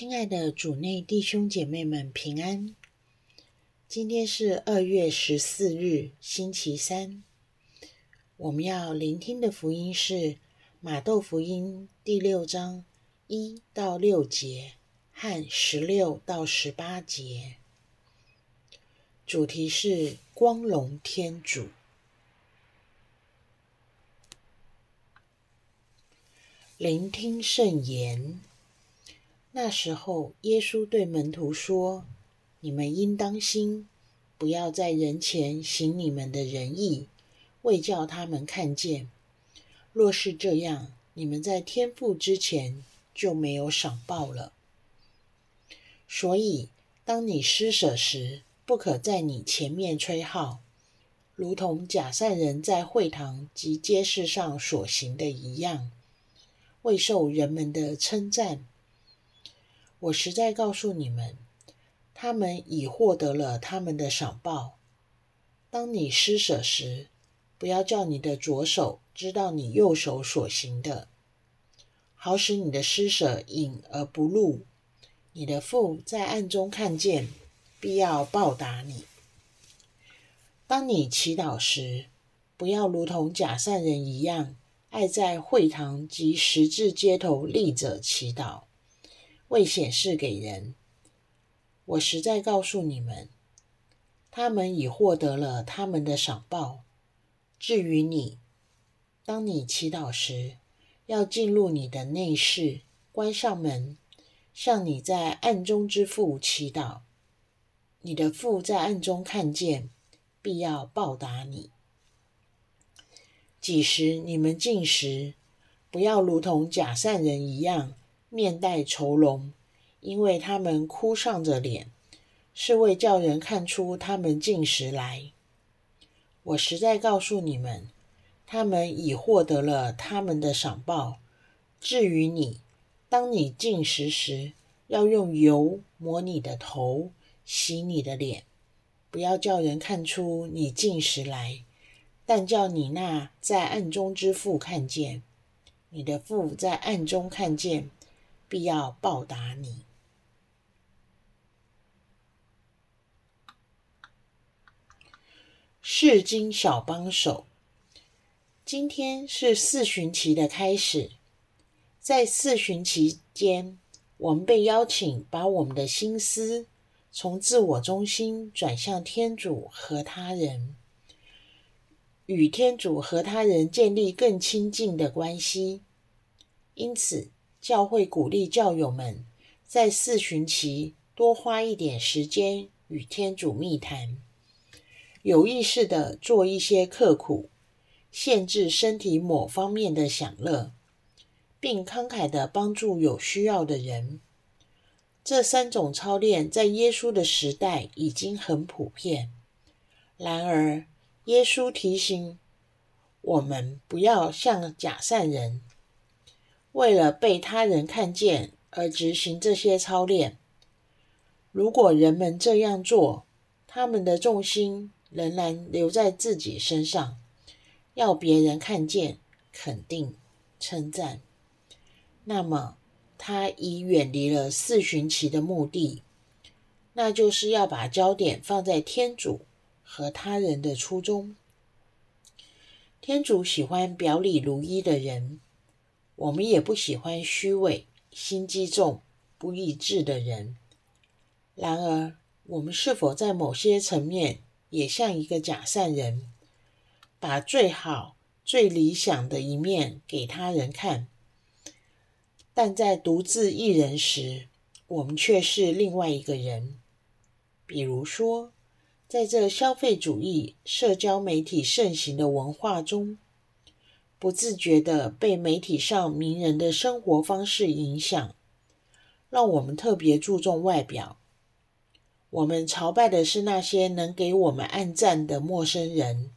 亲爱的主内弟兄姐妹们平安。今天是二月十四日，星期三。我们要聆听的福音是马窦福音第六章一到六节和十六到十八节。主题是光荣天主。聆听圣言。那时候，耶稣对门徒说：“你们应当心，不要在人前行你们的仁义，为叫他们看见。若是这样，你们在天父之前就没有赏报了。所以，当你施舍时，不可在你前面吹号，如同假善人在会堂及街市上所行的一样，为受人们的称赞。”我实在告诉你们，他们已获得了他们的赏报。当你施舍时，不要叫你的左手知道你右手所行的，好使你的施舍隐而不露。你的父在暗中看见，必要报答你。当你祈祷时，不要如同假善人一样，爱在会堂及十字街头立着祈祷。为显示给人，我实在告诉你们，他们已获得了他们的赏报。至于你，当你祈祷时，要进入你的内室，关上门，向你在暗中之父祈祷。你的父在暗中看见，必要报答你。几时你们进食，不要如同假善人一样。面带愁容，因为他们哭丧着脸，是为叫人看出他们进食来。我实在告诉你们，他们已获得了他们的赏报。至于你，当你进食时，要用油抹你的头，洗你的脸，不要叫人看出你进食来，但叫你那在暗中之父看见。你的父在暗中看见。必要报答你。释经小帮手，今天是四旬期的开始。在四旬期间，我们被邀请把我们的心思从自我中心转向天主和他人，与天主和他人建立更亲近的关系。因此，教会鼓励教友们在四旬期多花一点时间与天主密谈，有意识的做一些刻苦，限制身体某方面的享乐，并慷慨地帮助有需要的人。这三种操练在耶稣的时代已经很普遍。然而，耶稣提醒我们不要像假善人。为了被他人看见而执行这些操练，如果人们这样做，他们的重心仍然留在自己身上，要别人看见、肯定、称赞，那么他已远离了四旬期的目的，那就是要把焦点放在天主和他人的初衷。天主喜欢表里如一的人。我们也不喜欢虚伪、心机重、不义志的人。然而，我们是否在某些层面也像一个假善人，把最好、最理想的一面给他人看，但在独自一人时，我们却是另外一个人？比如说，在这消费主义、社交媒体盛行的文化中。不自觉地被媒体上名人的生活方式影响，让我们特别注重外表。我们朝拜的是那些能给我们按赞的陌生人，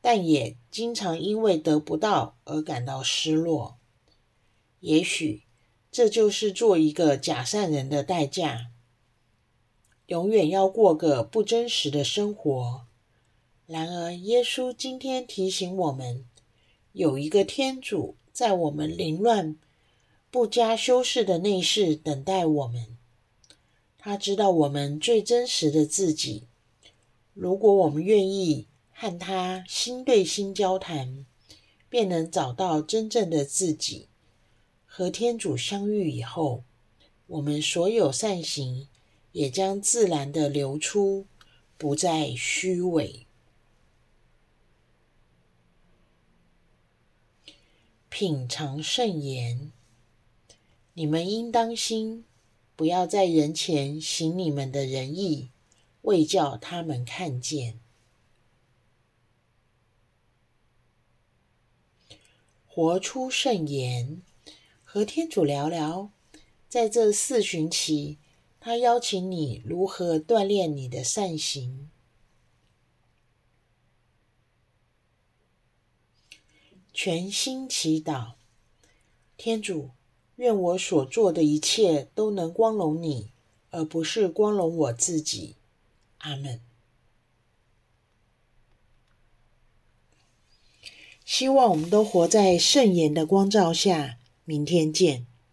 但也经常因为得不到而感到失落。也许这就是做一个假善人的代价，永远要过个不真实的生活。然而，耶稣今天提醒我们。有一个天主在我们凌乱不加修饰的内室等待我们。他知道我们最真实的自己。如果我们愿意和他心对心交谈，便能找到真正的自己。和天主相遇以后，我们所有善行也将自然的流出，不再虚伪。品尝圣言，你们应当心，不要在人前行你们的仁义，为叫他们看见。活出圣言，和天主聊聊。在这四旬期，他邀请你如何锻炼你的善行。全心祈祷，天主，愿我所做的一切都能光荣你，而不是光荣我自己。阿门。希望我们都活在圣言的光照下。明天见。